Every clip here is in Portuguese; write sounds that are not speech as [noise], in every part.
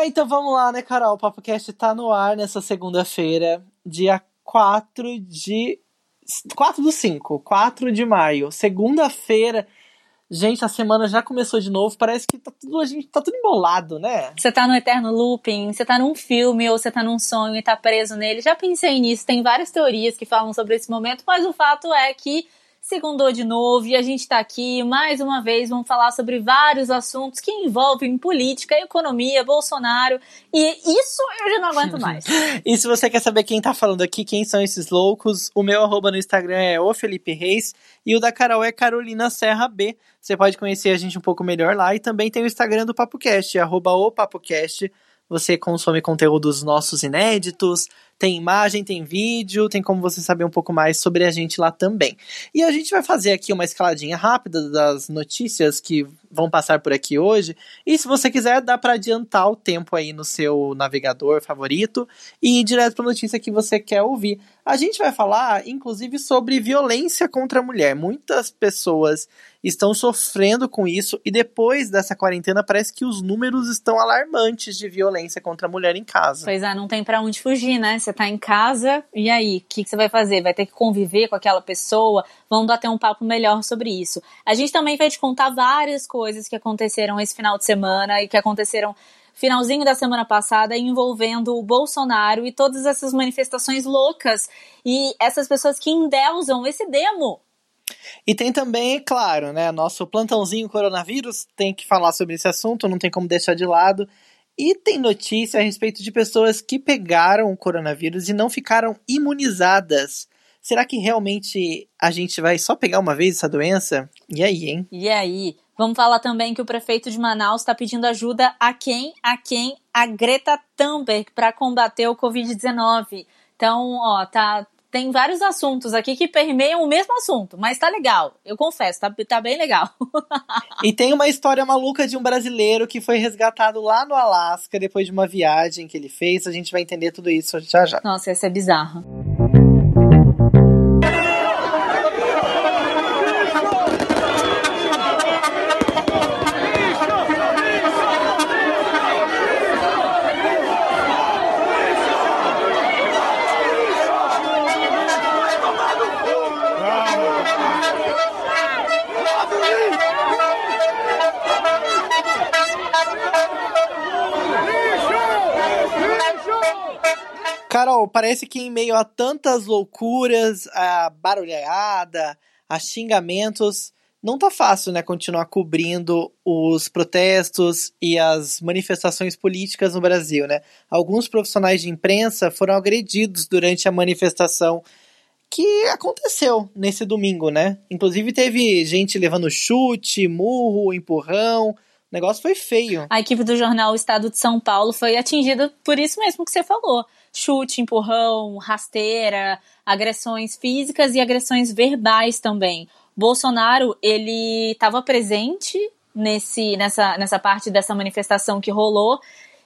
Ah, então vamos lá, né, Carol? O PapoCast tá no ar nessa segunda-feira, dia 4 de. 4 do 5, 4 de maio. Segunda-feira. Gente, a semana já começou de novo. Parece que tá tudo, a gente tá tudo embolado, né? Você tá no eterno looping, você tá num filme ou você tá num sonho e tá preso nele. Já pensei nisso, tem várias teorias que falam sobre esse momento, mas o fato é que Segundou de novo e a gente está aqui mais uma vez. Vamos falar sobre vários assuntos que envolvem política, economia, Bolsonaro. E isso eu já não aguento [laughs] mais. e se você quer saber quem tá falando aqui, quem são esses loucos, o meu arroba no Instagram é o Felipe Reis e o da Carol é Carolina Serra B. Você pode conhecer a gente um pouco melhor lá e também tem o Instagram do PapoCast, arroba o PapoCast. Você consome conteúdos nossos inéditos, tem imagem, tem vídeo, tem como você saber um pouco mais sobre a gente lá também. E a gente vai fazer aqui uma escaladinha rápida das notícias que vão passar por aqui hoje. E se você quiser, dá para adiantar o tempo aí no seu navegador favorito e ir direto para a notícia que você quer ouvir. A gente vai falar, inclusive, sobre violência contra a mulher. Muitas pessoas estão sofrendo com isso e depois dessa quarentena parece que os números estão alarmantes de violência contra a mulher em casa. Pois é, não tem para onde fugir, né? Tá em casa e aí, o que, que você vai fazer? Vai ter que conviver com aquela pessoa? Vamos bater um papo melhor sobre isso. A gente também vai te contar várias coisas que aconteceram esse final de semana e que aconteceram finalzinho da semana passada envolvendo o Bolsonaro e todas essas manifestações loucas e essas pessoas que endeusam esse demo e tem também, claro, né, nosso plantãozinho coronavírus, tem que falar sobre esse assunto, não tem como deixar de lado. E tem notícia a respeito de pessoas que pegaram o coronavírus e não ficaram imunizadas. Será que realmente a gente vai só pegar uma vez essa doença? E aí, hein? E aí? Vamos falar também que o prefeito de Manaus está pedindo ajuda a quem? A quem? A Greta Thunberg para combater o Covid-19. Então, ó, tá tem vários assuntos aqui que permeiam o mesmo assunto, mas tá legal. Eu confesso, tá, tá bem legal. [laughs] e tem uma história maluca de um brasileiro que foi resgatado lá no Alasca depois de uma viagem que ele fez. A gente vai entender tudo isso já já. Nossa, essa é bizarra. Parece que em meio a tantas loucuras, a barulhada, a xingamentos, não tá fácil, né, continuar cobrindo os protestos e as manifestações políticas no Brasil, né? Alguns profissionais de imprensa foram agredidos durante a manifestação que aconteceu nesse domingo, né? Inclusive teve gente levando chute, murro, empurrão. O negócio foi feio. A equipe do jornal Estado de São Paulo foi atingida por isso mesmo que você falou chute, empurrão, rasteira, agressões físicas e agressões verbais também. Bolsonaro, ele estava presente nesse, nessa, nessa parte dessa manifestação que rolou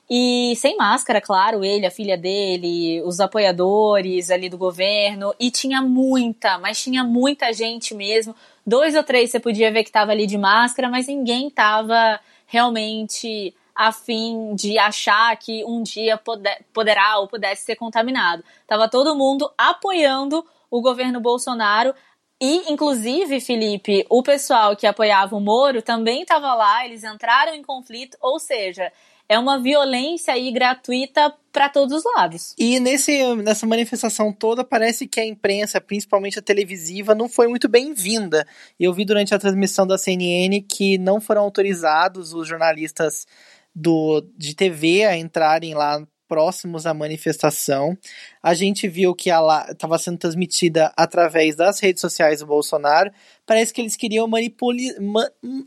e sem máscara, claro, ele, a filha dele, os apoiadores ali do governo, e tinha muita, mas tinha muita gente mesmo. Dois ou três você podia ver que tava ali de máscara, mas ninguém tava realmente a fim de achar que um dia poder, poderá ou pudesse ser contaminado. Tava todo mundo apoiando o governo Bolsonaro e, inclusive, Felipe, o pessoal que apoiava o Moro também estava lá, eles entraram em conflito, ou seja, é uma violência aí gratuita para todos os lados. E nesse, nessa manifestação toda, parece que a imprensa, principalmente a televisiva, não foi muito bem-vinda. Eu vi durante a transmissão da CNN que não foram autorizados os jornalistas do, de TV a entrarem lá próximos à manifestação. A gente viu que ela estava sendo transmitida através das redes sociais do Bolsonaro. Parece que eles queriam manipular.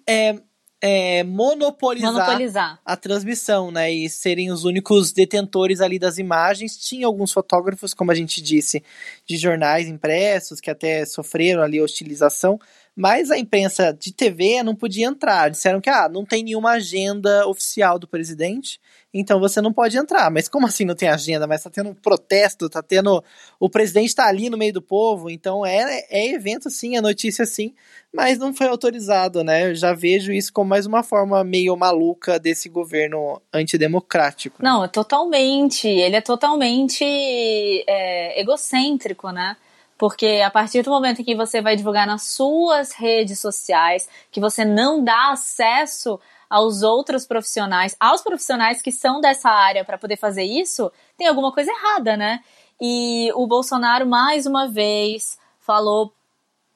é, é, monopolizar, monopolizar, a transmissão, né? E serem os únicos detentores ali das imagens. Tinha alguns fotógrafos, como a gente disse, de jornais impressos que até sofreram ali hostilização, Mas a imprensa de TV não podia entrar. Disseram que ah, não tem nenhuma agenda oficial do presidente, então você não pode entrar. Mas como assim não tem agenda? Mas tá tendo um protesto, tá tendo. O presidente tá ali no meio do povo, então é, é evento sim, é notícia sim, mas não foi autorizado, né? Eu já vejo isso como mais uma forma meio maluca desse governo antidemocrático. Não, é totalmente. Ele é totalmente é, egocêntrico, né? Porque a partir do momento em que você vai divulgar nas suas redes sociais, que você não dá acesso aos outros profissionais, aos profissionais que são dessa área para poder fazer isso, tem alguma coisa errada, né? E o Bolsonaro, mais uma vez, falou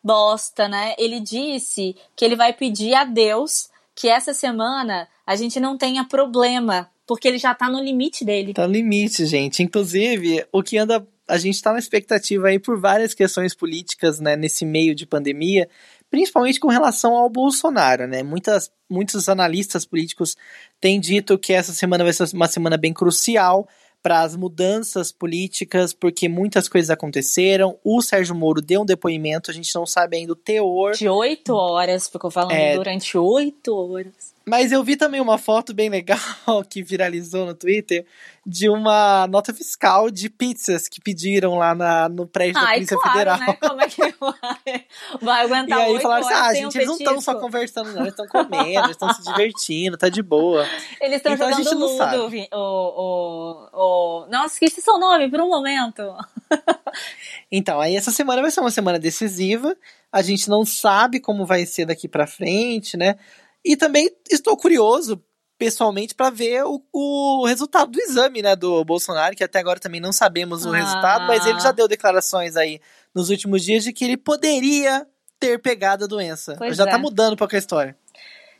bosta, né? Ele disse que ele vai pedir a Deus que essa semana a gente não tenha problema, porque ele já tá no limite dele. Tá no limite, gente. Inclusive, o que anda a gente está na expectativa aí por várias questões políticas, né, nesse meio de pandemia, principalmente com relação ao Bolsonaro, né? Muitas, muitos analistas políticos têm dito que essa semana vai ser uma semana bem crucial para as mudanças políticas, porque muitas coisas aconteceram. O Sérgio Moro deu um depoimento, a gente não sabe ainda o teor. De oito horas, ficou falando é, durante oito horas. Mas eu vi também uma foto bem legal [laughs] que viralizou no Twitter de uma nota fiscal de pizzas que pediram lá na, no prédio Ai, da Polícia claro, Federal. Né? Como é que [laughs] vai, vai aguentar E aí falaram assim: ah, gente, um eles não estão só conversando, não, eles estão comendo, eles estão se [laughs] divertindo, tá de boa. Eles estão então, jogando ludo. O, o, o... Nossa, esqueci seu nome por um momento. [laughs] então, aí essa semana vai ser uma semana decisiva. A gente não sabe como vai ser daqui para frente, né? E também estou curioso, pessoalmente, para ver o, o, resultado do exame, né, do Bolsonaro, que até agora também não sabemos o ah. resultado, mas ele já deu declarações aí nos últimos dias de que ele poderia ter pegado a doença. Pois já tá é. tá mudando a história.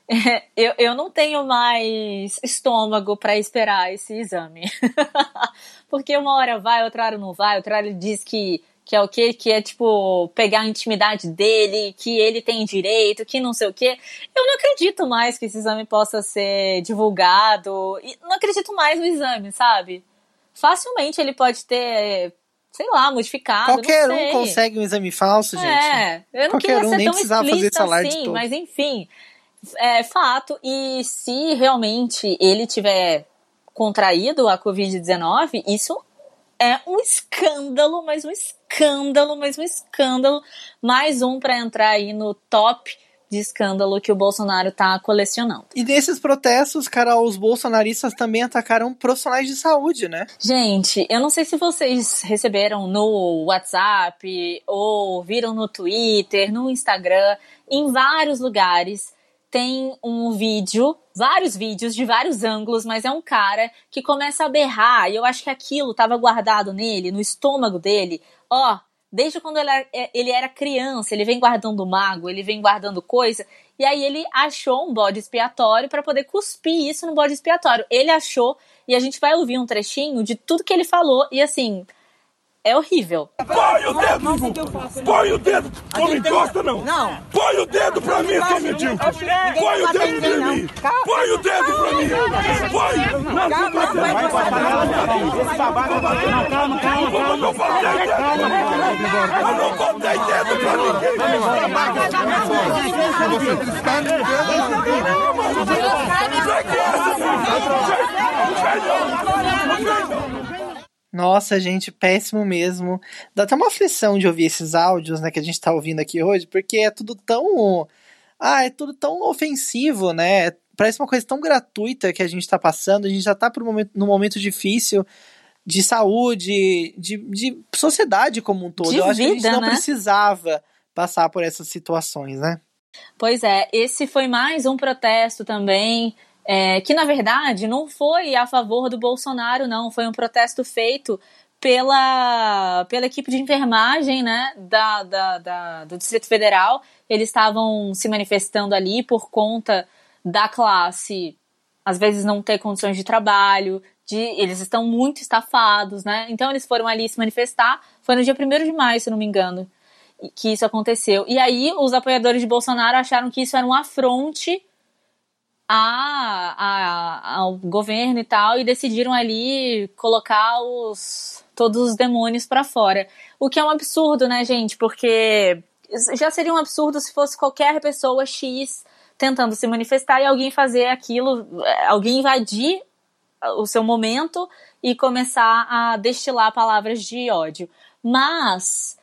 [laughs] eu, eu não tenho mais estômago para esperar esse exame. [laughs] Porque uma hora vai, outra hora não vai, outra hora ele diz que que é o que que é tipo pegar a intimidade dele, que ele tem direito, que não sei o que. Eu não acredito mais que esse exame possa ser divulgado. E não acredito mais no exame, sabe? Facilmente ele pode ter, sei lá, modificado. Qualquer um consegue um exame falso, gente. É, eu não Qualquer queria um, ser tão explícita assim, mas enfim, é fato. E se realmente ele tiver contraído a Covid-19, isso é um escândalo, mas um escândalo, mas um escândalo. Mais um para entrar aí no top de escândalo que o Bolsonaro está colecionando. E nesses protestos, cara, os bolsonaristas também atacaram profissionais de saúde, né? Gente, eu não sei se vocês receberam no WhatsApp ou viram no Twitter, no Instagram, em vários lugares tem um vídeo, vários vídeos de vários ângulos, mas é um cara que começa a berrar, e eu acho que aquilo estava guardado nele, no estômago dele, ó, desde quando ele era, é, ele era criança, ele vem guardando mago, ele vem guardando coisa, e aí ele achou um bode expiatório para poder cuspir isso no bode expiatório. Ele achou, e a gente vai ouvir um trechinho de tudo que ele falou, e assim, é horrível. Põe o dedo! Põe o dedo! Não me encosta, não! Não! Põe o dedo pra mim, seu medíocre! Põe o dedo pra mim! Põe o dedo pra mim! Põe! Não, não vai Esse babaca Calma, calma, calma, calma! Eu não botei dedo! Eu não botei dedo pra ninguém! Nossa, gente, péssimo mesmo. Dá até uma aflição de ouvir esses áudios, né, que a gente tá ouvindo aqui hoje, porque é tudo tão. Ah, é tudo tão ofensivo, né? Parece uma coisa tão gratuita que a gente tá passando. A gente já tá por um momento, num momento difícil de saúde, de, de sociedade como um todo. De Eu acho vida, que a gente não né? precisava passar por essas situações, né? Pois é, esse foi mais um protesto também é, que na verdade não foi a favor do Bolsonaro, não, foi um protesto feito pela, pela equipe de enfermagem né, da, da, da, do Distrito Federal. Eles estavam se manifestando ali por conta da classe, às vezes não ter condições de trabalho, de, eles estão muito estafados, né? Então eles foram ali se manifestar. Foi no dia 1 de maio, se não me engano, que isso aconteceu. E aí os apoiadores de Bolsonaro acharam que isso era um afronte a, a, ao governo e tal e decidiram ali colocar os todos os demônios para fora. O que é um absurdo, né, gente? Porque já seria um absurdo se fosse qualquer pessoa X tentando se manifestar e alguém fazer aquilo, é, alguém invadir o seu momento e começar a destilar palavras de ódio. Mas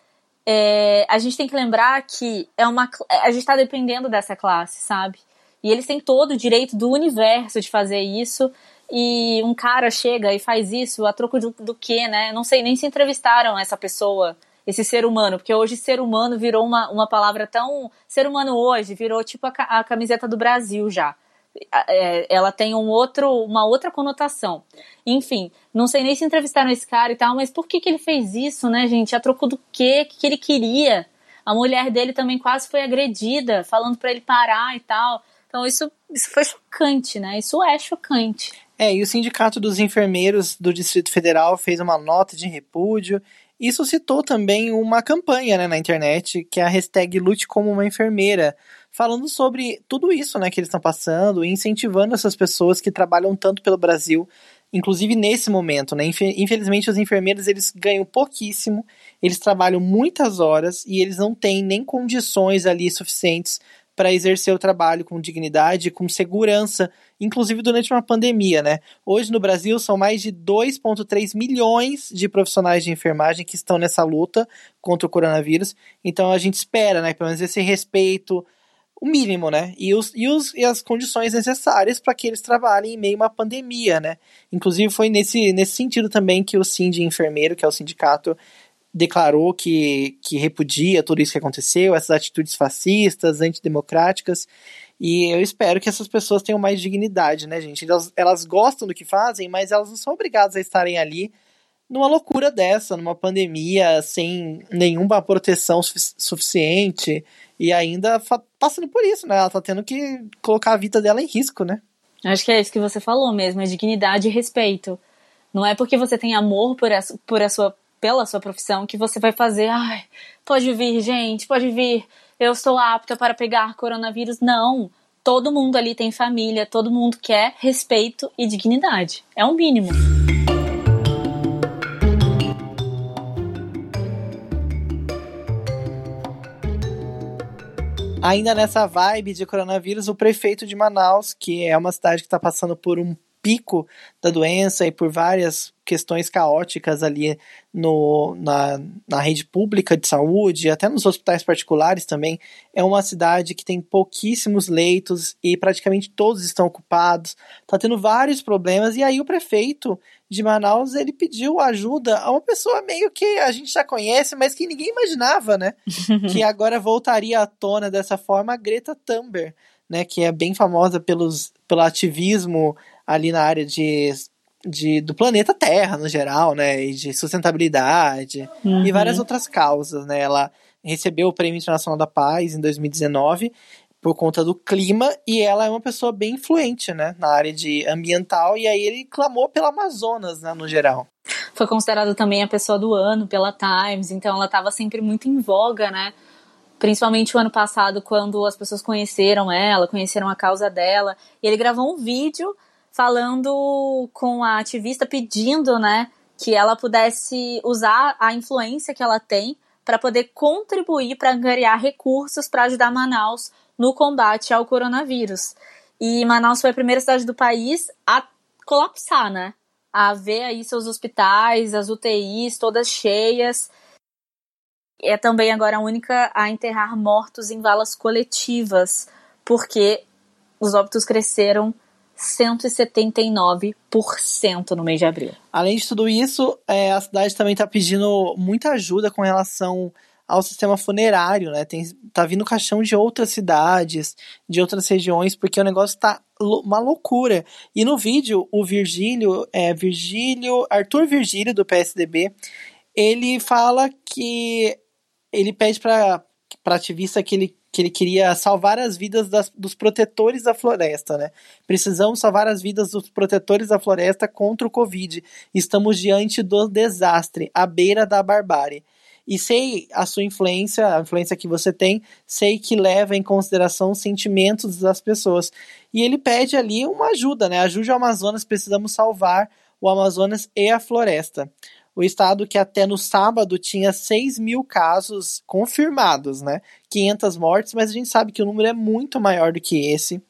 é, a gente tem que lembrar que é uma, a gente está dependendo dessa classe, sabe? E eles têm todo o direito do universo de fazer isso. E um cara chega e faz isso a troco do, do quê, né? Não sei nem se entrevistaram essa pessoa, esse ser humano, porque hoje ser humano virou uma, uma palavra tão. Ser humano hoje virou tipo a, a camiseta do Brasil já. É, ela tem um outro, uma outra conotação. Enfim, não sei nem se entrevistaram esse cara e tal, mas por que, que ele fez isso, né, gente? A troco do quê? O que, que ele queria? A mulher dele também quase foi agredida, falando para ele parar e tal. Então isso, isso foi chocante, né? Isso é chocante. É, e o Sindicato dos Enfermeiros do Distrito Federal fez uma nota de repúdio e suscitou também uma campanha né, na internet, que é a hashtag Lute como uma enfermeira, falando sobre tudo isso né, que eles estão passando e incentivando essas pessoas que trabalham tanto pelo Brasil, inclusive nesse momento. Né? Infelizmente, os enfermeiros eles ganham pouquíssimo, eles trabalham muitas horas e eles não têm nem condições ali suficientes para exercer o trabalho com dignidade, com segurança, inclusive durante uma pandemia, né? Hoje no Brasil são mais de 2,3 milhões de profissionais de enfermagem que estão nessa luta contra o coronavírus. Então a gente espera, né, pelo menos esse respeito, o mínimo, né? E, os, e, os, e as condições necessárias para que eles trabalhem em meio a uma pandemia, né? Inclusive foi nesse, nesse sentido também que o Sind Enfermeiro, que é o sindicato declarou que, que repudia tudo isso que aconteceu, essas atitudes fascistas, antidemocráticas. E eu espero que essas pessoas tenham mais dignidade, né, gente? Elas, elas gostam do que fazem, mas elas não são obrigadas a estarem ali numa loucura dessa, numa pandemia, sem nenhuma proteção suficiente e ainda passando por isso, né? Ela tá tendo que colocar a vida dela em risco, né? Acho que é isso que você falou mesmo, é dignidade e respeito. Não é porque você tem amor por a, por a sua pela sua profissão que você vai fazer, ai, pode vir, gente, pode vir, eu estou apta para pegar coronavírus. Não. Todo mundo ali tem família, todo mundo quer respeito e dignidade. É um mínimo. Ainda nessa vibe de coronavírus, o prefeito de Manaus, que é uma cidade que está passando por um pico da doença e por várias questões caóticas ali no, na, na rede pública de saúde, até nos hospitais particulares também. É uma cidade que tem pouquíssimos leitos e praticamente todos estão ocupados. Está tendo vários problemas e aí o prefeito de Manaus ele pediu ajuda a uma pessoa meio que a gente já conhece, mas que ninguém imaginava, né? [laughs] que agora voltaria à tona dessa forma a Greta Thunberg, né? Que é bem famosa pelos, pelo ativismo ali na área de, de, do planeta Terra, no geral, né? E de sustentabilidade uhum. e várias outras causas, né? Ela recebeu o Prêmio Internacional da Paz em 2019 por conta do clima e ela é uma pessoa bem influente, né, na área de ambiental e aí ele clamou pela Amazonas, né, no geral. Foi considerada também a pessoa do ano pela Times, então ela estava sempre muito em voga, né? Principalmente o ano passado, quando as pessoas conheceram ela, conheceram a causa dela. E ele gravou um vídeo falando com a ativista pedindo, né, que ela pudesse usar a influência que ela tem para poder contribuir para angariar recursos para ajudar Manaus no combate ao coronavírus. E Manaus foi a primeira cidade do país a colapsar, né? A ver aí seus hospitais, as UTIs todas cheias. É também agora a única a enterrar mortos em valas coletivas, porque os óbitos cresceram 179% no mês de abril. Além de tudo isso, é, a cidade também está pedindo muita ajuda com relação ao sistema funerário, né? Tem, tá vindo caixão de outras cidades, de outras regiões, porque o negócio tá uma loucura. E no vídeo, o Virgílio, é, Virgílio, Arthur Virgílio, do PSDB, ele fala que ele pede para ativista que ele que ele queria salvar as vidas das, dos protetores da floresta, né? Precisamos salvar as vidas dos protetores da floresta contra o Covid. Estamos diante do desastre, à beira da barbárie. E sei a sua influência, a influência que você tem, sei que leva em consideração os sentimentos das pessoas. E ele pede ali uma ajuda, né? Ajude o Amazonas, precisamos salvar o Amazonas e a floresta. O estado que até no sábado tinha 6 mil casos confirmados, né? 500 mortes, mas a gente sabe que o número é muito maior do que esse.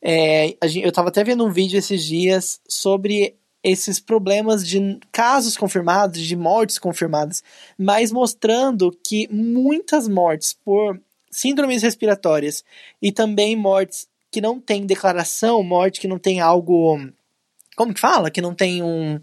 É, eu estava até vendo um vídeo esses dias sobre esses problemas de casos confirmados, de mortes confirmadas, mas mostrando que muitas mortes por síndromes respiratórias e também mortes que não tem declaração, morte que não tem algo. Como que fala? Que não tem um,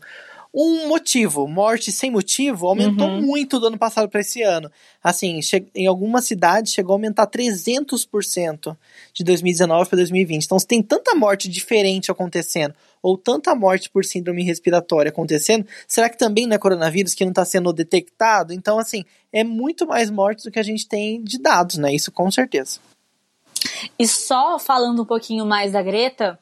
um motivo. Morte sem motivo aumentou uhum. muito do ano passado para esse ano. Assim, em algumas cidades chegou a aumentar 300% de 2019 para 2020. Então, se tem tanta morte diferente acontecendo, ou tanta morte por síndrome respiratória acontecendo, será que também não é coronavírus que não está sendo detectado? Então, assim, é muito mais mortes do que a gente tem de dados, né? Isso com certeza. E só falando um pouquinho mais da Greta,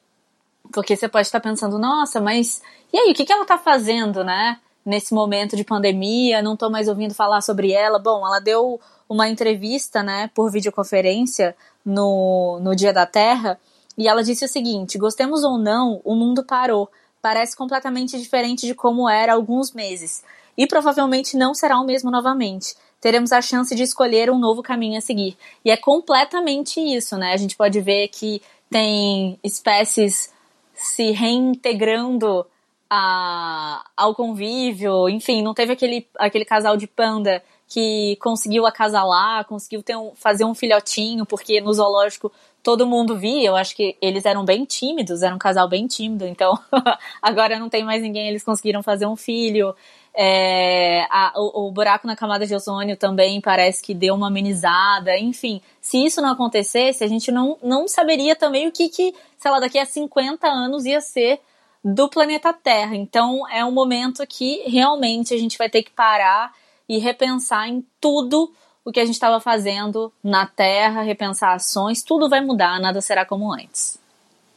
porque você pode estar pensando, nossa, mas e aí, o que, ela está fazendo, né? Nesse momento de pandemia, não estou mais ouvindo falar sobre ela. Bom, ela deu uma entrevista, né, por videoconferência no, no Dia da Terra, e ela disse o seguinte: gostemos ou não, o mundo parou. Parece completamente diferente de como era há alguns meses. E provavelmente não será o mesmo novamente teremos a chance de escolher um novo caminho a seguir. E é completamente isso, né? A gente pode ver que tem espécies se reintegrando a, ao convívio, enfim, não teve aquele, aquele casal de panda que conseguiu acasalar, conseguiu ter um, fazer um filhotinho, porque no zoológico todo mundo via, eu acho que eles eram bem tímidos, era um casal bem tímido, então [laughs] agora não tem mais ninguém, eles conseguiram fazer um filho. É, a, o, o, buraco na camada de ozônio também parece que deu uma amenizada. Enfim, se isso não acontecesse, a gente não, não saberia também o que, que, sei lá, daqui a 50 anos ia ser do planeta Terra. Então é um momento que realmente a gente vai ter que parar e repensar em tudo o que a gente estava fazendo na Terra, repensar ações, tudo vai mudar, nada será como antes.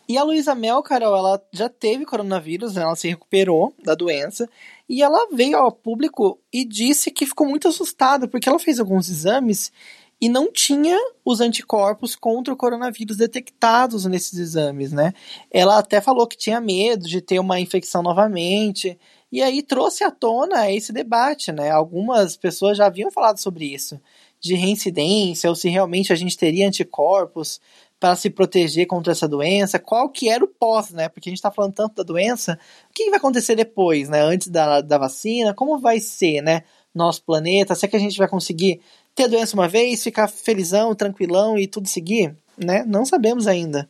E a Luísa Mel, Carol, ela já teve coronavírus, né? ela se recuperou da doença e ela veio ao público e disse que ficou muito assustada porque ela fez alguns exames e não tinha os anticorpos contra o coronavírus detectados nesses exames, né? Ela até falou que tinha medo de ter uma infecção novamente. E aí trouxe à tona esse debate, né? Algumas pessoas já haviam falado sobre isso, de reincidência, ou se realmente a gente teria anticorpos para se proteger contra essa doença, qual que era o pós, né? Porque a gente está falando tanto da doença, o que vai acontecer depois, né? Antes da, da vacina, como vai ser, né? Nosso planeta, será que a gente vai conseguir ter a doença uma vez, ficar felizão, tranquilão e tudo seguir, né? Não sabemos ainda.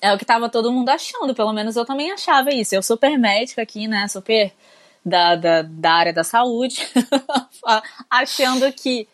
É o que tava todo mundo achando, pelo menos eu também achava isso. Eu super médica aqui, né? Super da, da, da área da saúde, [laughs] achando que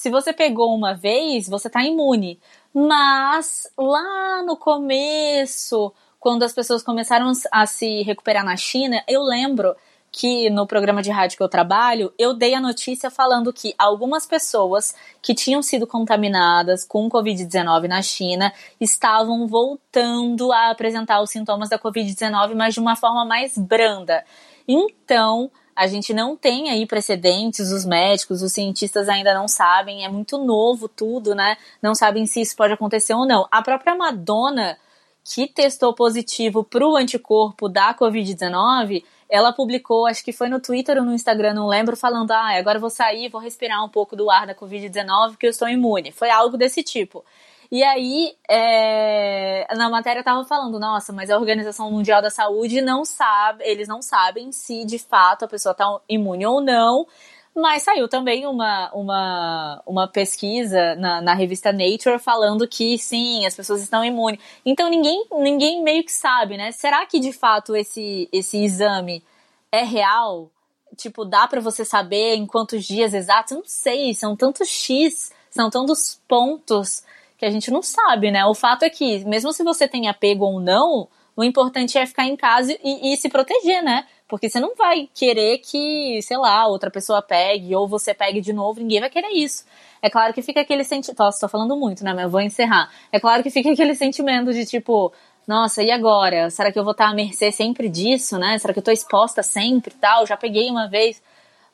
se você pegou uma vez, você tá imune. Mas lá no começo, quando as pessoas começaram a se recuperar na China, eu lembro que no programa de rádio que eu trabalho, eu dei a notícia falando que algumas pessoas que tinham sido contaminadas com Covid-19 na China estavam voltando a apresentar os sintomas da Covid-19, mas de uma forma mais branda. Então, a gente não tem aí precedentes, os médicos, os cientistas ainda não sabem, é muito novo tudo, né? Não sabem se isso pode acontecer ou não. A própria Madonna, que testou positivo para o anticorpo da Covid-19, ela publicou, acho que foi no Twitter ou no Instagram, não lembro, falando: ah, agora vou sair, vou respirar um pouco do ar da Covid-19 porque eu estou imune. Foi algo desse tipo. E aí, é, na matéria tava falando, nossa, mas a Organização Mundial da Saúde não sabe, eles não sabem se de fato a pessoa tá imune ou não. Mas saiu também uma, uma, uma pesquisa na, na revista Nature falando que sim, as pessoas estão imunes. Então ninguém, ninguém meio que sabe, né? Será que de fato esse, esse exame é real? Tipo, dá para você saber em quantos dias exatos? Não sei, são tantos X, são tantos pontos que a gente não sabe, né? O fato é que, mesmo se você tem apego ou não, o importante é ficar em casa e, e se proteger, né? Porque você não vai querer que, sei lá, outra pessoa pegue ou você pegue de novo, ninguém vai querer isso. É claro que fica aquele sentimento. Nossa, tô falando muito, né? Mas eu vou encerrar. É claro que fica aquele sentimento de tipo, nossa, e agora? Será que eu vou estar à mercê sempre disso, né? Será que eu tô exposta sempre e tal? Já peguei uma vez.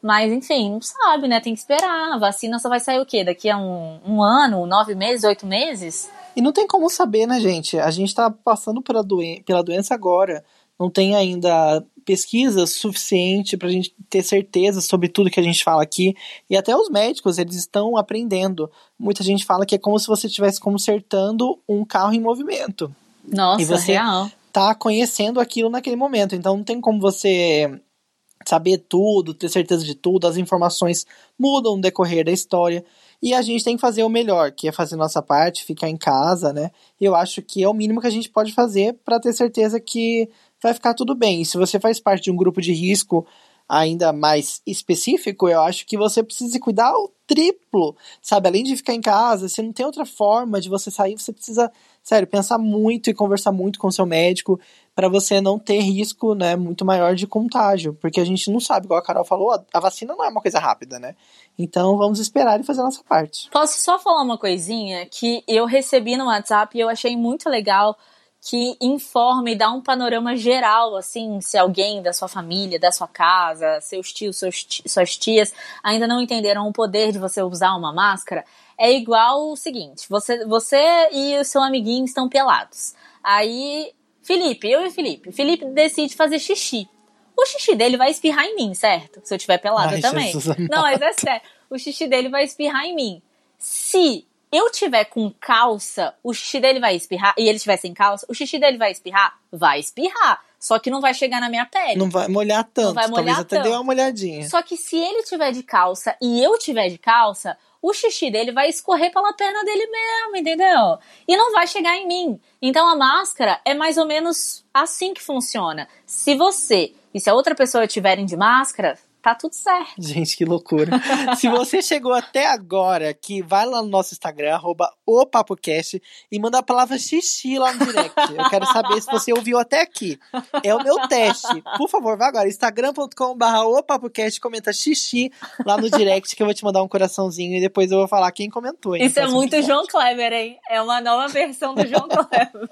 Mas, enfim, não sabe, né? Tem que esperar. A vacina só vai sair o quê? Daqui a um, um ano, nove meses, oito meses? E não tem como saber, né, gente? A gente tá passando pela, doen pela doença agora. Não tem ainda pesquisa suficiente para a gente ter certeza sobre tudo que a gente fala aqui. E até os médicos, eles estão aprendendo. Muita gente fala que é como se você estivesse consertando um carro em movimento. Nossa, e você real. tá conhecendo aquilo naquele momento. Então não tem como você saber tudo, ter certeza de tudo, as informações mudam no decorrer da história. E a gente tem que fazer o melhor, que é fazer nossa parte, ficar em casa, né? Eu acho que é o mínimo que a gente pode fazer para ter certeza que vai ficar tudo bem. E se você faz parte de um grupo de risco ainda mais específico, eu acho que você precisa cuidar o triplo, sabe? Além de ficar em casa, se não tem outra forma de você sair, você precisa, sério, pensar muito e conversar muito com seu médico para você não ter risco, né, muito maior de contágio, porque a gente não sabe, igual a Carol falou, a vacina não é uma coisa rápida, né? Então vamos esperar e fazer a nossa parte. Posso só falar uma coisinha que eu recebi no WhatsApp e eu achei muito legal que informa e dá um panorama geral, assim, se alguém da sua família, da sua casa, seus tios, seus suas tias ainda não entenderam o poder de você usar uma máscara, é igual o seguinte: você, você e o seu amiguinho estão pelados. Aí, Felipe, eu e Felipe, Felipe decide fazer xixi. O xixi dele vai espirrar em mim, certo? Se eu tiver pelado Ai, também. Jesus, não, mas é sério. O xixi dele vai espirrar em mim. Se eu tiver com calça, o xixi dele vai espirrar, e ele tiver sem calça, o xixi dele vai espirrar? Vai espirrar. Só que não vai chegar na minha pele. Não vai molhar tanto. Não vai molhar Talvez tanto. até dê uma molhadinha. Só que se ele tiver de calça e eu tiver de calça, o xixi dele vai escorrer pela perna dele mesmo, entendeu? E não vai chegar em mim. Então a máscara é mais ou menos assim que funciona. Se você e se a outra pessoa tiverem de máscara, tá tudo certo. Gente, que loucura. Se você [laughs] chegou até agora, que vai lá no nosso Instagram, arroba o PapoCast, e manda a palavra xixi lá no direct. Eu quero saber se você ouviu até aqui. É o meu teste. Por favor, vá agora, instagram.com.br o PapoCast, comenta xixi lá no direct, que eu vou te mandar um coraçãozinho e depois eu vou falar quem comentou. Hein, Isso é muito João Kleber, hein? É uma nova versão do João [laughs] Kleber.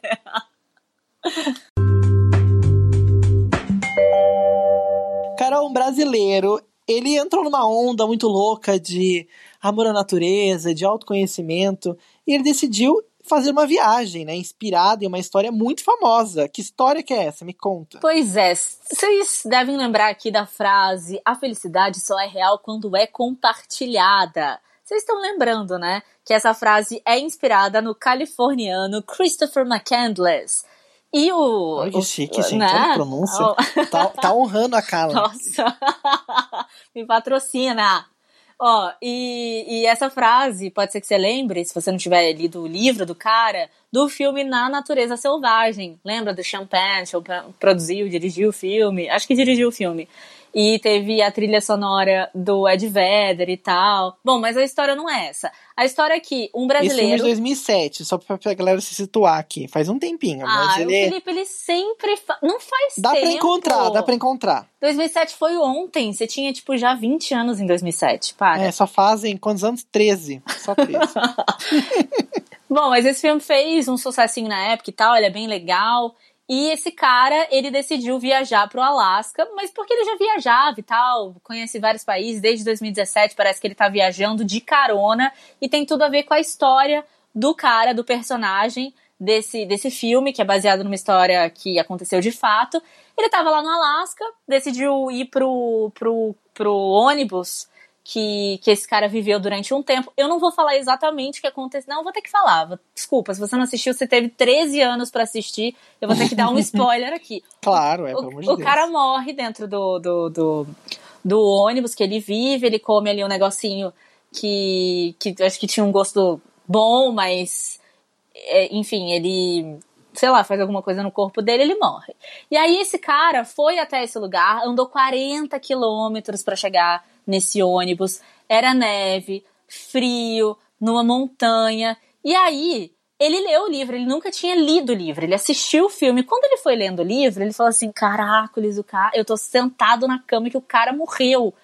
Cara, um brasileiro, ele entrou numa onda muito louca de amor à natureza, de autoconhecimento, e ele decidiu fazer uma viagem, né, inspirada em uma história muito famosa. Que história que é essa? Me conta. Pois é, vocês devem lembrar aqui da frase: a felicidade só é real quando é compartilhada. Vocês estão lembrando, né? Que essa frase é inspirada no californiano Christopher McCandless, e o. Olha que chique, gente. Né? Olha a pronúncia. [laughs] tá, tá honrando a Carla. Nossa. [laughs] Me patrocina. Ó, e, e essa frase, pode ser que você lembre, se você não tiver lido o livro do cara, do filme Na Natureza Selvagem. Lembra do Champagne? Produziu, dirigiu o filme. Acho que dirigiu o filme. E teve a trilha sonora do Ed Vedder e tal. Bom, mas a história não é essa. A história é que um brasileiro. Esse filme de 2007, só pra, pra galera se situar aqui. Faz um tempinho. Ah, mas ele... o Felipe, ele sempre. Fa... Não faz dá tempo. Dá pra encontrar, dá pra encontrar. 2007 foi ontem. Você tinha, tipo, já 20 anos em 2007. Para. É, só fazem quantos anos? 13. Só 13. [laughs] Bom, mas esse filme fez um sucessinho na época e tal. Ele é bem legal. E esse cara, ele decidiu viajar pro Alasca, mas porque ele já viajava e tal, conhece vários países, desde 2017 parece que ele tá viajando de carona e tem tudo a ver com a história do cara, do personagem desse, desse filme, que é baseado numa história que aconteceu de fato. Ele tava lá no Alasca, decidiu ir pro, pro, pro ônibus que, que esse cara viveu durante um tempo. Eu não vou falar exatamente o que aconteceu. Não, vou ter que falar. Desculpa, se você não assistiu, você teve 13 anos para assistir. Eu vou ter que dar um [laughs] spoiler aqui. Claro, é, pelo amor de O Deus. cara morre dentro do, do, do, do, ônibus que ele vive. Ele come ali um negocinho que, que acho que tinha um gosto bom, mas. É, enfim, ele sei lá, faz alguma coisa no corpo dele, ele morre. E aí esse cara foi até esse lugar, andou 40 quilômetros para chegar nesse ônibus. Era neve, frio, numa montanha. E aí, ele leu o livro, ele nunca tinha lido o livro, ele assistiu o filme. Quando ele foi lendo o livro, ele falou assim: Caracoles, o cara, eu tô sentado na cama que o cara morreu.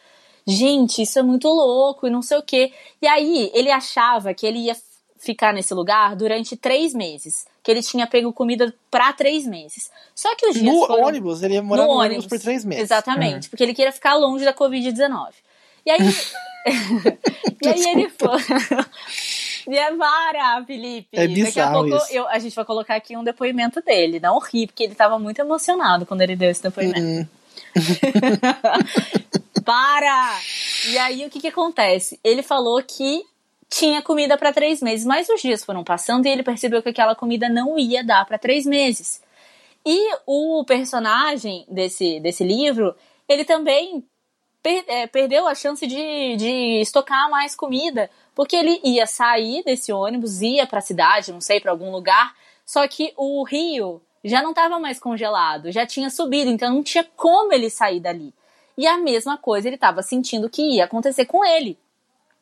Gente, isso é muito louco e não sei o quê. E aí, ele achava que ele ia ficar nesse lugar durante três meses. Que ele tinha pego comida para três meses. Só que os dias. No foram... ônibus, ele ia morar no, no ônibus, ônibus por três meses. Exatamente, uhum. porque ele queria ficar longe da Covid-19. E aí. [laughs] [laughs] e aí ele foi. E é vara, Felipe. É Daqui a pouco eu, a gente vai colocar aqui um depoimento dele. Não ri, porque ele tava muito emocionado quando ele deu esse depoimento. Uhum. [laughs] Para! E aí o que que acontece? Ele falou que tinha comida para três meses, mas os dias foram passando e ele percebeu que aquela comida não ia dar para três meses. E o personagem desse, desse livro, ele também per, é, perdeu a chance de, de estocar mais comida, porque ele ia sair desse ônibus, ia para a cidade, não sei, para algum lugar, só que o rio já não estava mais congelado, já tinha subido, então não tinha como ele sair dali. E a mesma coisa ele estava sentindo que ia acontecer com ele.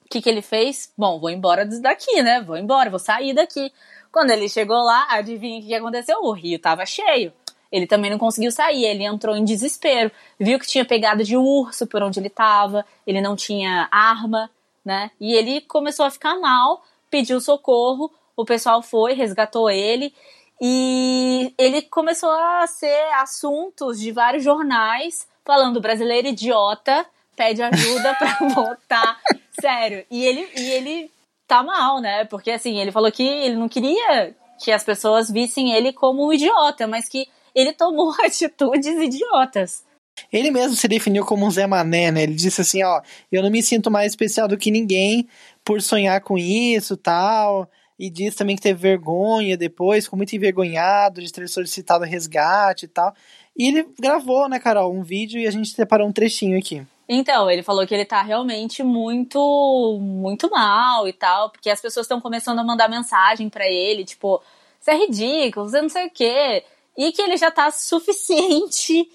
O que, que ele fez? Bom, vou embora daqui, né? Vou embora, vou sair daqui. Quando ele chegou lá, adivinha o que aconteceu? O rio estava cheio. Ele também não conseguiu sair, ele entrou em desespero, viu que tinha pegada de urso por onde ele estava, ele não tinha arma, né? E ele começou a ficar mal, pediu socorro, o pessoal foi, resgatou ele e ele começou a ser assuntos de vários jornais falando brasileiro idiota pede ajuda para [laughs] voltar. Sério. E ele, e ele tá mal, né? Porque assim, ele falou que ele não queria que as pessoas vissem ele como um idiota, mas que ele tomou [laughs] atitudes idiotas. Ele mesmo se definiu como um Zé Mané, né? Ele disse assim, ó, eu não me sinto mais especial do que ninguém por sonhar com isso, tal. E disse também que teve vergonha depois, ficou muito envergonhado de ter solicitado resgate e tal. E ele gravou, né, Carol, um vídeo e a gente separou um trechinho aqui. Então, ele falou que ele tá realmente muito, muito mal e tal, porque as pessoas estão começando a mandar mensagem para ele, tipo, você é ridículo, você não sei o quê. E que ele já tá suficiente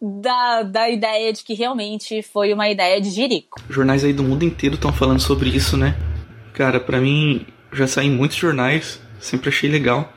da, da ideia de que realmente foi uma ideia de jirico. Jornais aí do mundo inteiro estão falando sobre isso, né? Cara, para mim, já saí muitos jornais, sempre achei legal.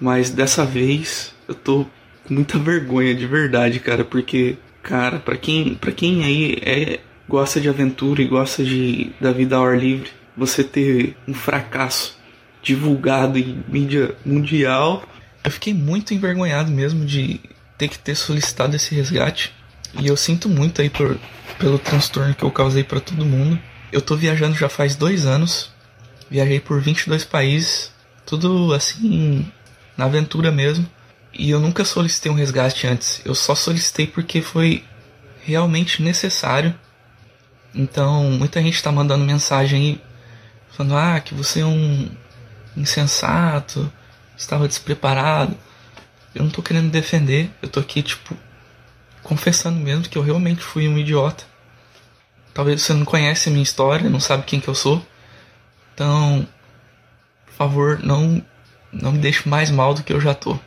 Mas dessa vez eu tô com muita vergonha de verdade, cara, porque Cara, para quem, pra quem aí é, gosta de aventura e gosta de, da vida ao ar livre, você ter um fracasso divulgado em mídia mundial, eu fiquei muito envergonhado mesmo de ter que ter solicitado esse resgate. E eu sinto muito aí por, pelo transtorno que eu causei para todo mundo. Eu tô viajando já faz dois anos, viajei por 22 países, tudo assim, na aventura mesmo. E eu nunca solicitei um resgate antes. Eu só solicitei porque foi realmente necessário. Então, muita gente está mandando mensagem aí falando: ah, que você é um insensato, estava despreparado. Eu não tô querendo defender, eu tô aqui, tipo, confessando mesmo que eu realmente fui um idiota. Talvez você não conhece a minha história, não sabe quem que eu sou. Então, por favor, não, não me deixe mais mal do que eu já tô.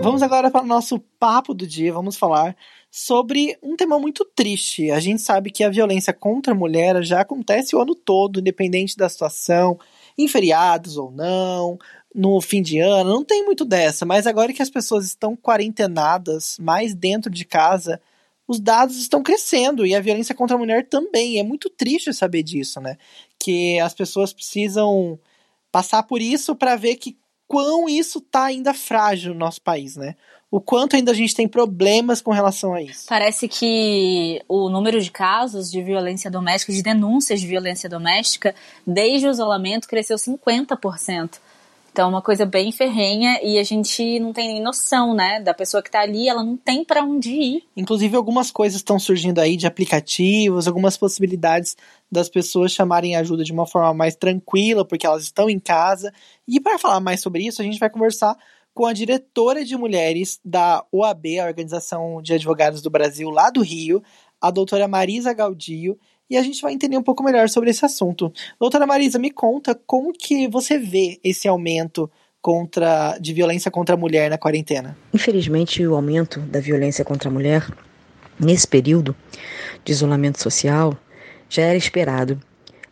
Vamos agora para o nosso papo do dia. Vamos falar sobre um tema muito triste. A gente sabe que a violência contra a mulher já acontece o ano todo, independente da situação, em feriados ou não, no fim de ano, não tem muito dessa. Mas agora que as pessoas estão quarentenadas, mais dentro de casa, os dados estão crescendo e a violência contra a mulher também. É muito triste saber disso, né? Que as pessoas precisam passar por isso para ver que quão isso tá ainda frágil no nosso país, né? O quanto ainda a gente tem problemas com relação a isso. Parece que o número de casos de violência doméstica, de denúncias de violência doméstica, desde o isolamento, cresceu 50%. Então, é uma coisa bem ferrenha e a gente não tem nem noção, né? Da pessoa que tá ali, ela não tem para onde ir. Inclusive, algumas coisas estão surgindo aí de aplicativos, algumas possibilidades das pessoas chamarem ajuda de uma forma mais tranquila, porque elas estão em casa. E para falar mais sobre isso, a gente vai conversar com a diretora de mulheres da OAB, a Organização de Advogados do Brasil, lá do Rio, a doutora Marisa Gaudio, e a gente vai entender um pouco melhor sobre esse assunto. Doutora Marisa, me conta como que você vê esse aumento contra, de violência contra a mulher na quarentena. Infelizmente, o aumento da violência contra a mulher nesse período de isolamento social já era esperado,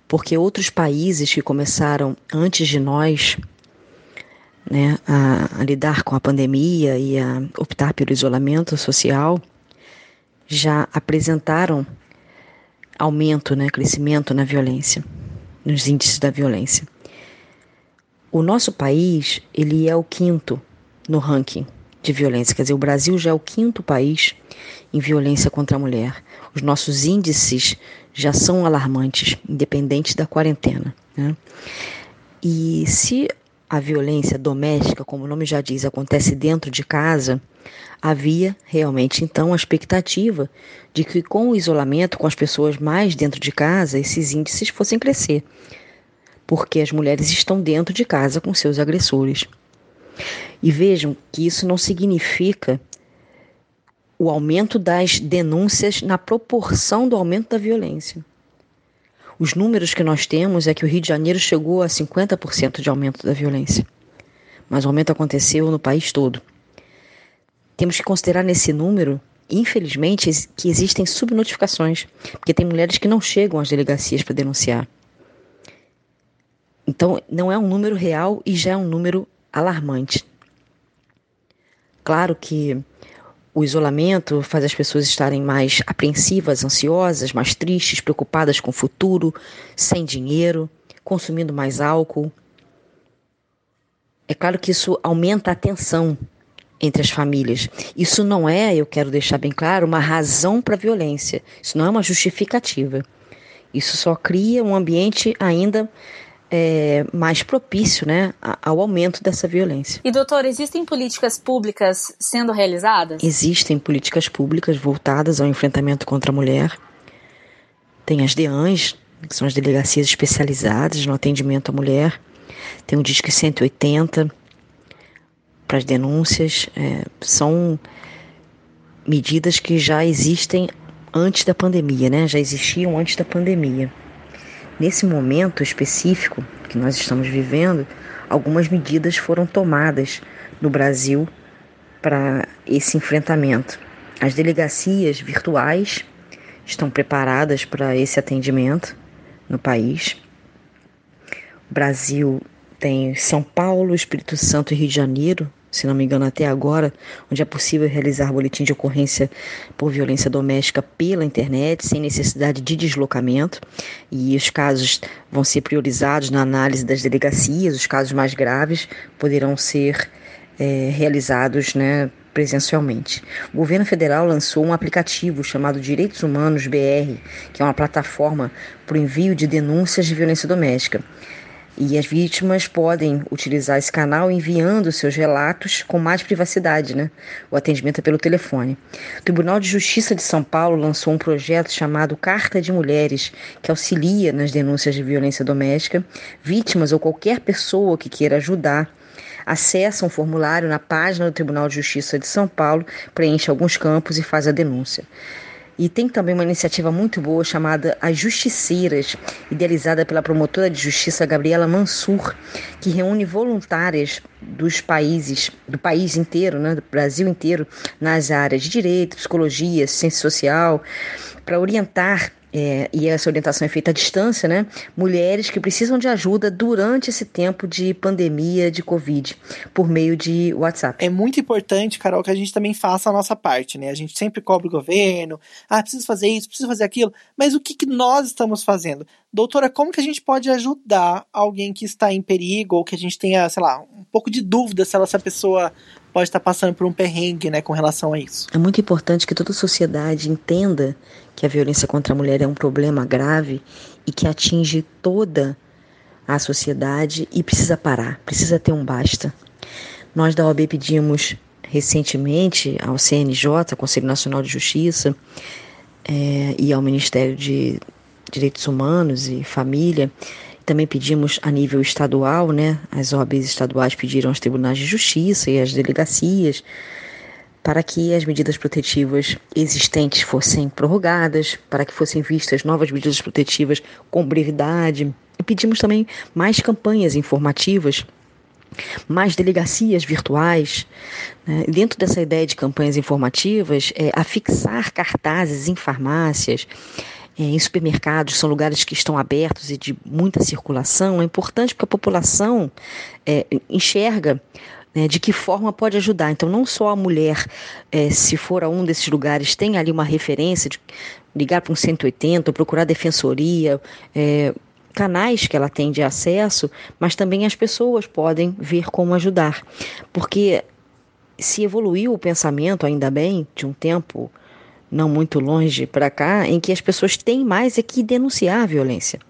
porque outros países que começaram antes de nós né, a, a lidar com a pandemia e a optar pelo isolamento social já apresentaram aumento, né, crescimento na violência, nos índices da violência. O nosso país, ele é o quinto no ranking de violência, quer dizer, o Brasil já é o quinto país em violência contra a mulher. Os nossos índices já são alarmantes, independente da quarentena. Né? E se a violência doméstica, como o nome já diz, acontece dentro de casa, havia realmente então a expectativa de que com o isolamento, com as pessoas mais dentro de casa, esses índices fossem crescer, porque as mulheres estão dentro de casa com seus agressores. E vejam que isso não significa o aumento das denúncias na proporção do aumento da violência. Os números que nós temos é que o Rio de Janeiro chegou a 50% de aumento da violência. Mas o aumento aconteceu no país todo. Temos que considerar nesse número, infelizmente, que existem subnotificações, porque tem mulheres que não chegam às delegacias para denunciar. Então, não é um número real e já é um número alarmante. Claro que o isolamento faz as pessoas estarem mais apreensivas, ansiosas, mais tristes, preocupadas com o futuro, sem dinheiro, consumindo mais álcool. É claro que isso aumenta a tensão entre as famílias. Isso não é, eu quero deixar bem claro, uma razão para a violência. Isso não é uma justificativa. Isso só cria um ambiente ainda é, mais propício né, ao aumento dessa violência. E, doutor, existem políticas públicas sendo realizadas? Existem políticas públicas voltadas ao enfrentamento contra a mulher. Tem as DEANs, que são as delegacias especializadas no atendimento à mulher. Tem o Disque 180 para as denúncias. É, são medidas que já existem antes da pandemia, né? Já existiam antes da pandemia. Nesse momento específico que nós estamos vivendo, algumas medidas foram tomadas no Brasil para esse enfrentamento. As delegacias virtuais estão preparadas para esse atendimento no país. O Brasil tem São Paulo, Espírito Santo e Rio de Janeiro se não me engano, até agora, onde é possível realizar boletim de ocorrência por violência doméstica pela internet, sem necessidade de deslocamento. E os casos vão ser priorizados na análise das delegacias, os casos mais graves poderão ser é, realizados né, presencialmente. O governo federal lançou um aplicativo chamado Direitos Humanos BR, que é uma plataforma para o envio de denúncias de violência doméstica. E as vítimas podem utilizar esse canal enviando seus relatos com mais privacidade, né? O atendimento é pelo telefone. O Tribunal de Justiça de São Paulo lançou um projeto chamado Carta de Mulheres, que auxilia nas denúncias de violência doméstica. Vítimas ou qualquer pessoa que queira ajudar acessa um formulário na página do Tribunal de Justiça de São Paulo, preenche alguns campos e faz a denúncia. E tem também uma iniciativa muito boa chamada As Justiceiras, idealizada pela promotora de justiça Gabriela Mansur, que reúne voluntárias dos países, do país inteiro, né, do Brasil inteiro, nas áreas de direito, psicologia, ciência social, para orientar é, e essa orientação é feita à distância, né? Mulheres que precisam de ajuda durante esse tempo de pandemia de Covid, por meio de WhatsApp. É muito importante, Carol, que a gente também faça a nossa parte, né? A gente sempre cobra o governo, ah, preciso fazer isso, preciso fazer aquilo, mas o que, que nós estamos fazendo? Doutora, como que a gente pode ajudar alguém que está em perigo ou que a gente tenha, sei lá, um pouco de dúvida se essa pessoa pode estar passando por um perrengue, né, com relação a isso? É muito importante que toda a sociedade entenda que a violência contra a mulher é um problema grave e que atinge toda a sociedade e precisa parar, precisa ter um basta. Nós da OAB pedimos recentemente ao CNJ, Conselho Nacional de Justiça, é, e ao Ministério de Direitos Humanos e Família, também pedimos a nível estadual, né? As OABs estaduais pediram aos tribunais de justiça e às delegacias para que as medidas protetivas existentes fossem prorrogadas, para que fossem vistas novas medidas protetivas com brevidade. E pedimos também mais campanhas informativas, mais delegacias virtuais. Né? Dentro dessa ideia de campanhas informativas, é, afixar cartazes em farmácias, é, em supermercados, são lugares que estão abertos e de muita circulação. É importante porque a população é, enxerga né, de que forma pode ajudar. Então, não só a mulher, é, se for a um desses lugares, tem ali uma referência de ligar para um 180, procurar defensoria, é, canais que ela tem de acesso, mas também as pessoas podem ver como ajudar. Porque se evoluiu o pensamento, ainda bem, de um tempo não muito longe para cá, em que as pessoas têm mais é que denunciar a violência.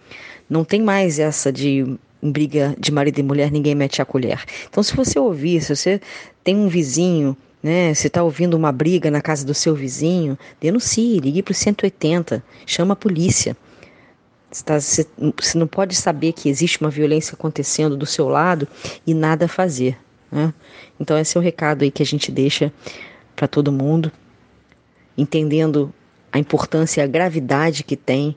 Não tem mais essa de em briga de marido e mulher, ninguém mete a colher. Então, se você ouvir, se você tem um vizinho, né, se está ouvindo uma briga na casa do seu vizinho, denuncie, ligue para o 180, chama a polícia. Você, tá, você não pode saber que existe uma violência acontecendo do seu lado e nada fazer. Né? Então, esse é o recado aí que a gente deixa para todo mundo, entendendo a importância e a gravidade que tem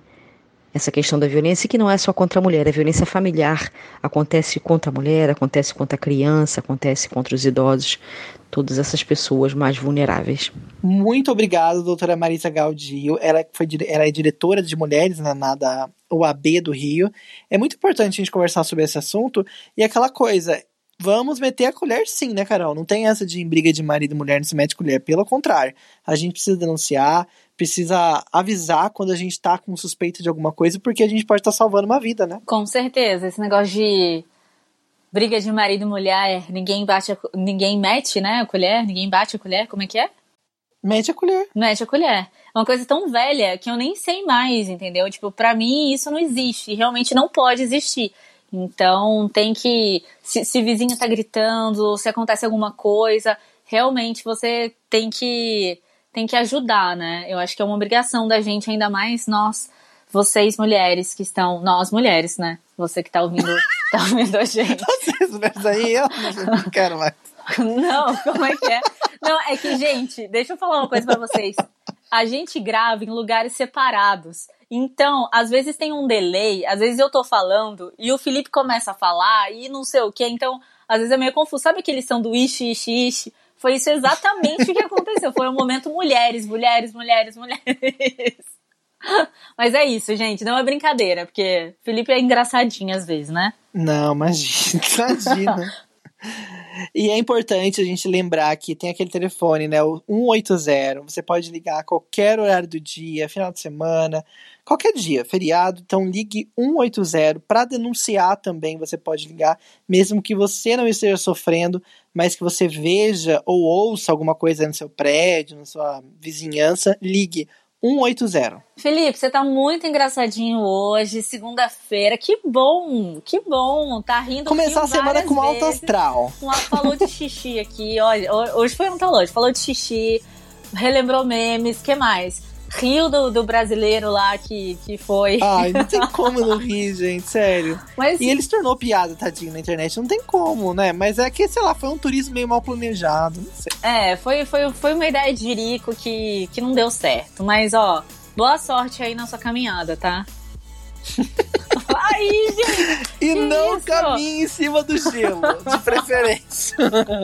essa questão da violência, que não é só contra a mulher, a violência familiar acontece contra a mulher, acontece contra a criança, acontece contra os idosos, todas essas pessoas mais vulneráveis. Muito obrigado, doutora Marisa Gaudio. Ela, foi, ela é diretora de mulheres na, na da UAB do Rio. É muito importante a gente conversar sobre esse assunto e aquela coisa. Vamos meter a colher sim, né, Carol? Não tem essa de briga de marido e mulher não se mete colher. Pelo contrário, a gente precisa denunciar, precisa avisar quando a gente tá com suspeita de alguma coisa, porque a gente pode estar tá salvando uma vida, né? Com certeza. Esse negócio de briga de marido e mulher, ninguém bate, a, ninguém mete, né, a colher, ninguém bate a colher, como é que é? Mete a colher. Mete a colher. É uma coisa tão velha que eu nem sei mais, entendeu? Tipo, para mim isso não existe, realmente não pode existir. Então tem que. Se, se vizinho tá gritando, se acontece alguma coisa, realmente você tem que tem que ajudar, né? Eu acho que é uma obrigação da gente, ainda mais nós, vocês mulheres que estão, nós mulheres, né? Você que tá ouvindo, [laughs] tá ouvindo a gente. Vocês mulheres aí, eu não quero mais. [laughs] Não, como é que é? Não, é que, gente, deixa eu falar uma coisa para vocês. A gente grava em lugares separados. Então, às vezes tem um delay, às vezes eu tô falando e o Felipe começa a falar e não sei o que, então, às vezes é meio confuso. Sabe aquele sanduíche, ishi, ishi? Foi isso exatamente o que aconteceu. Foi um momento mulheres, mulheres, mulheres, mulheres. Mas é isso, gente. Não é brincadeira, porque Felipe é engraçadinho às vezes, né? Não, imagina. [laughs] Imagina. E é importante a gente lembrar que tem aquele telefone, né? O 180. Você pode ligar a qualquer horário do dia, final de semana, qualquer dia, feriado. Então ligue 180 para denunciar também. Você pode ligar, mesmo que você não esteja sofrendo, mas que você veja ou ouça alguma coisa no seu prédio, na sua vizinhança, ligue 180. Felipe, você tá muito engraçadinho hoje, segunda-feira. Que bom, que bom. Tá rindo Começar a semana com alto astral. Falou de xixi aqui, olha. Hoje foi um tal hoje. Falou de xixi, relembrou memes, que mais? Rio do, do brasileiro lá que, que foi. Ai, não tem [laughs] como não rir, gente, sério. Mas... E ele se tornou piada, tadinho, na internet. Não tem como, né? Mas é que, sei lá, foi um turismo meio mal planejado, não sei. É, foi, foi, foi uma ideia de Jerico que, que não deu certo. Mas, ó, boa sorte aí na sua caminhada, tá? [laughs] aí, gente! E que não isso? caminhe em cima do gelo, de preferência.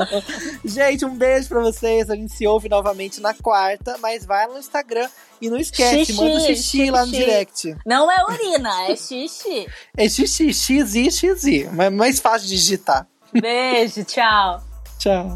[laughs] gente, um beijo pra vocês. A gente se ouve novamente na quarta, mas vai no Instagram e não esquece, xixi, manda um xixi, xixi, lá no direct. Não é urina, é xixi. É xixi, xixi, xixi. Mas é mais fácil de digitar. Beijo, tchau. tchau.